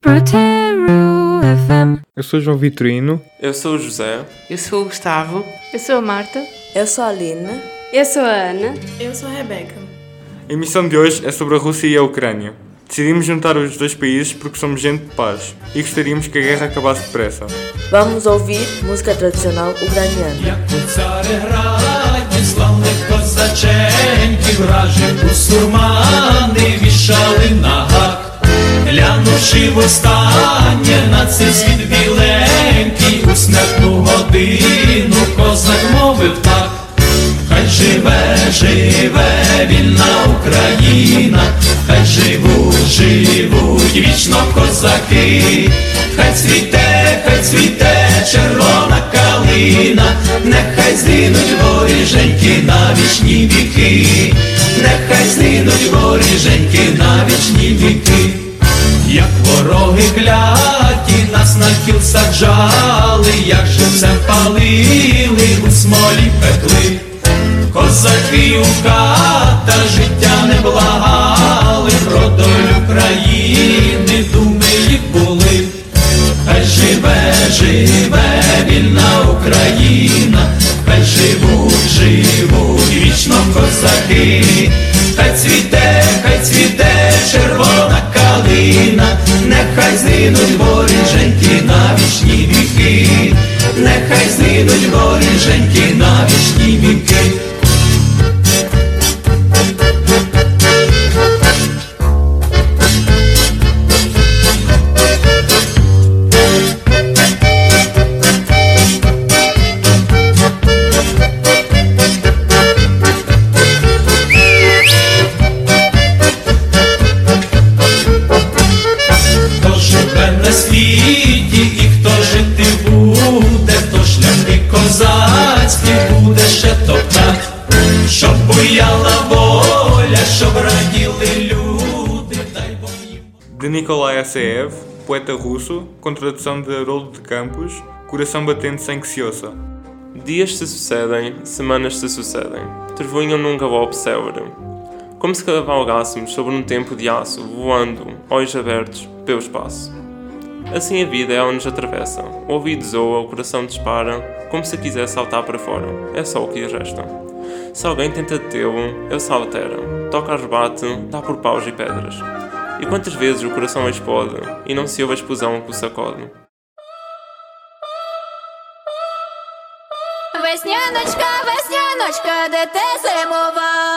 Proteru FM. Eu sou João Vitorino. Eu sou o José. Eu sou o Gustavo. Eu sou a Marta. Eu sou a Lina. Eu sou a Ana. Eu sou a Rebeca. A emissão de hoje é sobre a Rússia e a Ucrânia. Decidimos juntar os dois países porque somos gente de paz e gostaríamos que a guerra acabasse depressa. Vamos ouvir música tradicional ucraniana. Глянувши востаннє на цей світ біленький, у смертну годину козак мовив так. Хай живе, живе вільна Україна, хай живуть, живуть вічно козаки, хай цвіте, хай цвіте червона калина, нехай згинуть воріженьки на вічні віки, нехай згинуть воріженьки на вічні віки. Як вороги кляті нас на кіл саджали, як живцем палили, у смолі пекли, козаки у ката життя не благали, про долю країни думи їх були, хай живе, живе вільна Україна, хай живуть, живуть вічно козаки, хай цвіте, хай цвіте калина, нехай згинуть воріженьки на вічні віки, нехай згинуть воріженьки на вічні Nikolai Asseev, poeta russo, com tradução de Haroldo de Campos, Coração Batente Sem Que Se Ouça. Dias se sucedem, semanas se sucedem. Trevoinham num galope célebre. Como se cavalgássemos sobre um tempo de aço, voando, olhos abertos, pelo espaço. Assim a vida ela nos atravessa. O ouvido zoa, o coração dispara, como se quiser saltar para fora. É só o que lhe resta. Se alguém tenta detê-lo, ele se altera. Toca rebate, dá por paus e pedras. E quantas vezes o coração explode e não se ouve a explosão que o sacode? Весняночка, весняночка, де ти зимувала,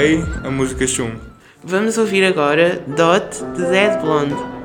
A música Chum. Vamos ouvir agora Dot de Dead Blonde.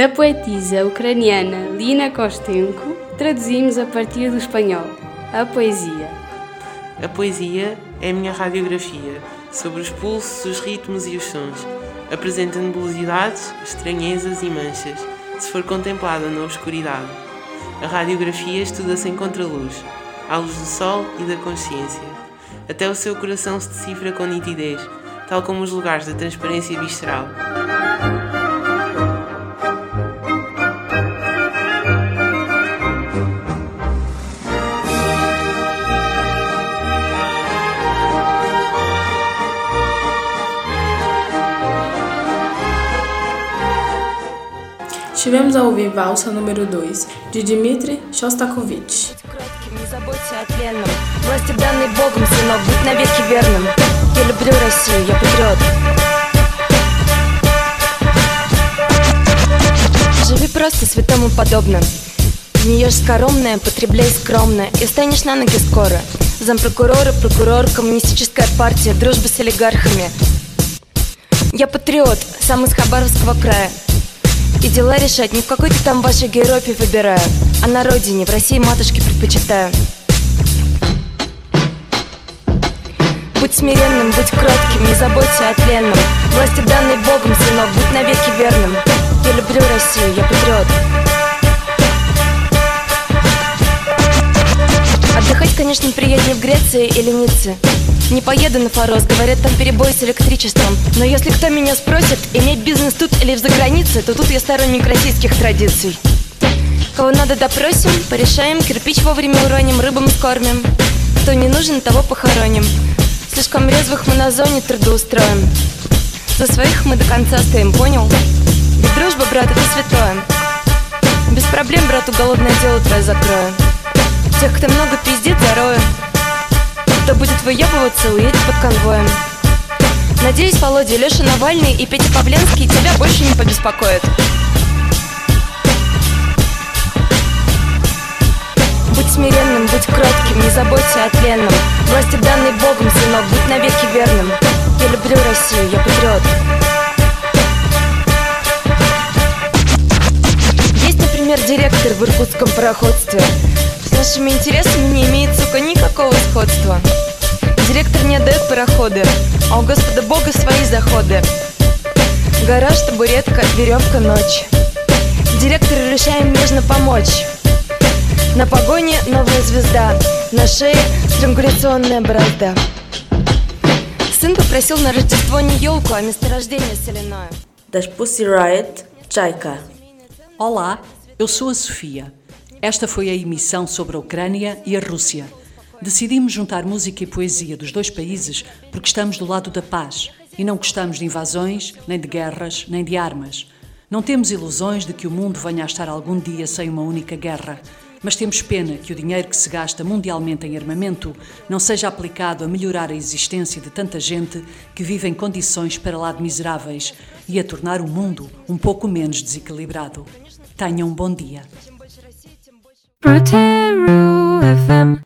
Da poetisa ucraniana Lina Kostenko, traduzimos a partir do espanhol a poesia. A poesia é a minha radiografia sobre os pulsos, os ritmos e os sons. Apresenta nebulosidades, estranhezas e manchas, se for contemplada na obscuridade. A radiografia estuda-se em contraluz, à luz do sol e da consciência. Até o seu coração se decifra com nitidez, tal como os lugares da transparência visceral. Estivemos a ouvir Valsa número 2, de Dmitri Shostakovich. Живи просто святому подобно. Не ешь скоромное, потребляй скромно И станешь на ноги скоро. Зампрокурора, прокурор, коммунистическая партия Дружба с олигархами. Я патриот, сам из Хабаровского края и дела решать. Не в какой-то там вашей Европе выбираю. А на родине, в России матушке предпочитаю. Будь смиренным, будь кротким, не заботься о тленном. Власти данной Богом, сынок, будь навеки верным. Я люблю Россию, я патриот. Отдыхать, конечно, приятнее в Греции или Ницце Не поеду на Форос, говорят, там перебой с электричеством. Но если кто меня спросит, иметь бизнес тут или за границей То тут я сторонник российских традиций. Кого надо допросим, порешаем, кирпич вовремя уроним, рыбам скормим. Кто не нужен, того похороним. Слишком резвых мы на зоне трудоустроим. За своих мы до конца стоим, понял? Ведь дружба, брат, это святое. Без проблем, брат, уголовное дело твое закрою. Тех, кто много пиздит, зарою Кто будет выебываться, уедет под конвоем. Надеюсь, Володя, Леша Навальный и Петя Павленский тебя больше не побеспокоят. Будь смиренным, будь кротким, не заботься о тленном. Власти данной Богом, сынок, будь навеки верным. Я люблю Россию, я патриот. Есть, например, директор в иркутском пароходстве нашими интересами не имеет, сука, никакого сходства. Директор не отдает пароходы, а у Господа Бога свои заходы. Гараж, табуретка, веревка, ночь. Директору решаем нежно помочь. На погоне новая звезда На шее странгуляционная борозда. Сын попросил на Рождество не елку, а месторождение соляное. Das Pussy Riot, Chaika. Olá, eu sou a Sofia. Esta foi a emissão sobre a Ucrânia e a Rússia. Decidimos juntar música e poesia dos dois países porque estamos do lado da paz e não gostamos de invasões, nem de guerras, nem de armas. Não temos ilusões de que o mundo venha a estar algum dia sem uma única guerra. Mas temos pena que o dinheiro que se gasta mundialmente em armamento não seja aplicado a melhorar a existência de tanta gente que vive em condições para lá de miseráveis e a tornar o mundo um pouco menos desequilibrado. Tenham um bom dia. Proteru FM.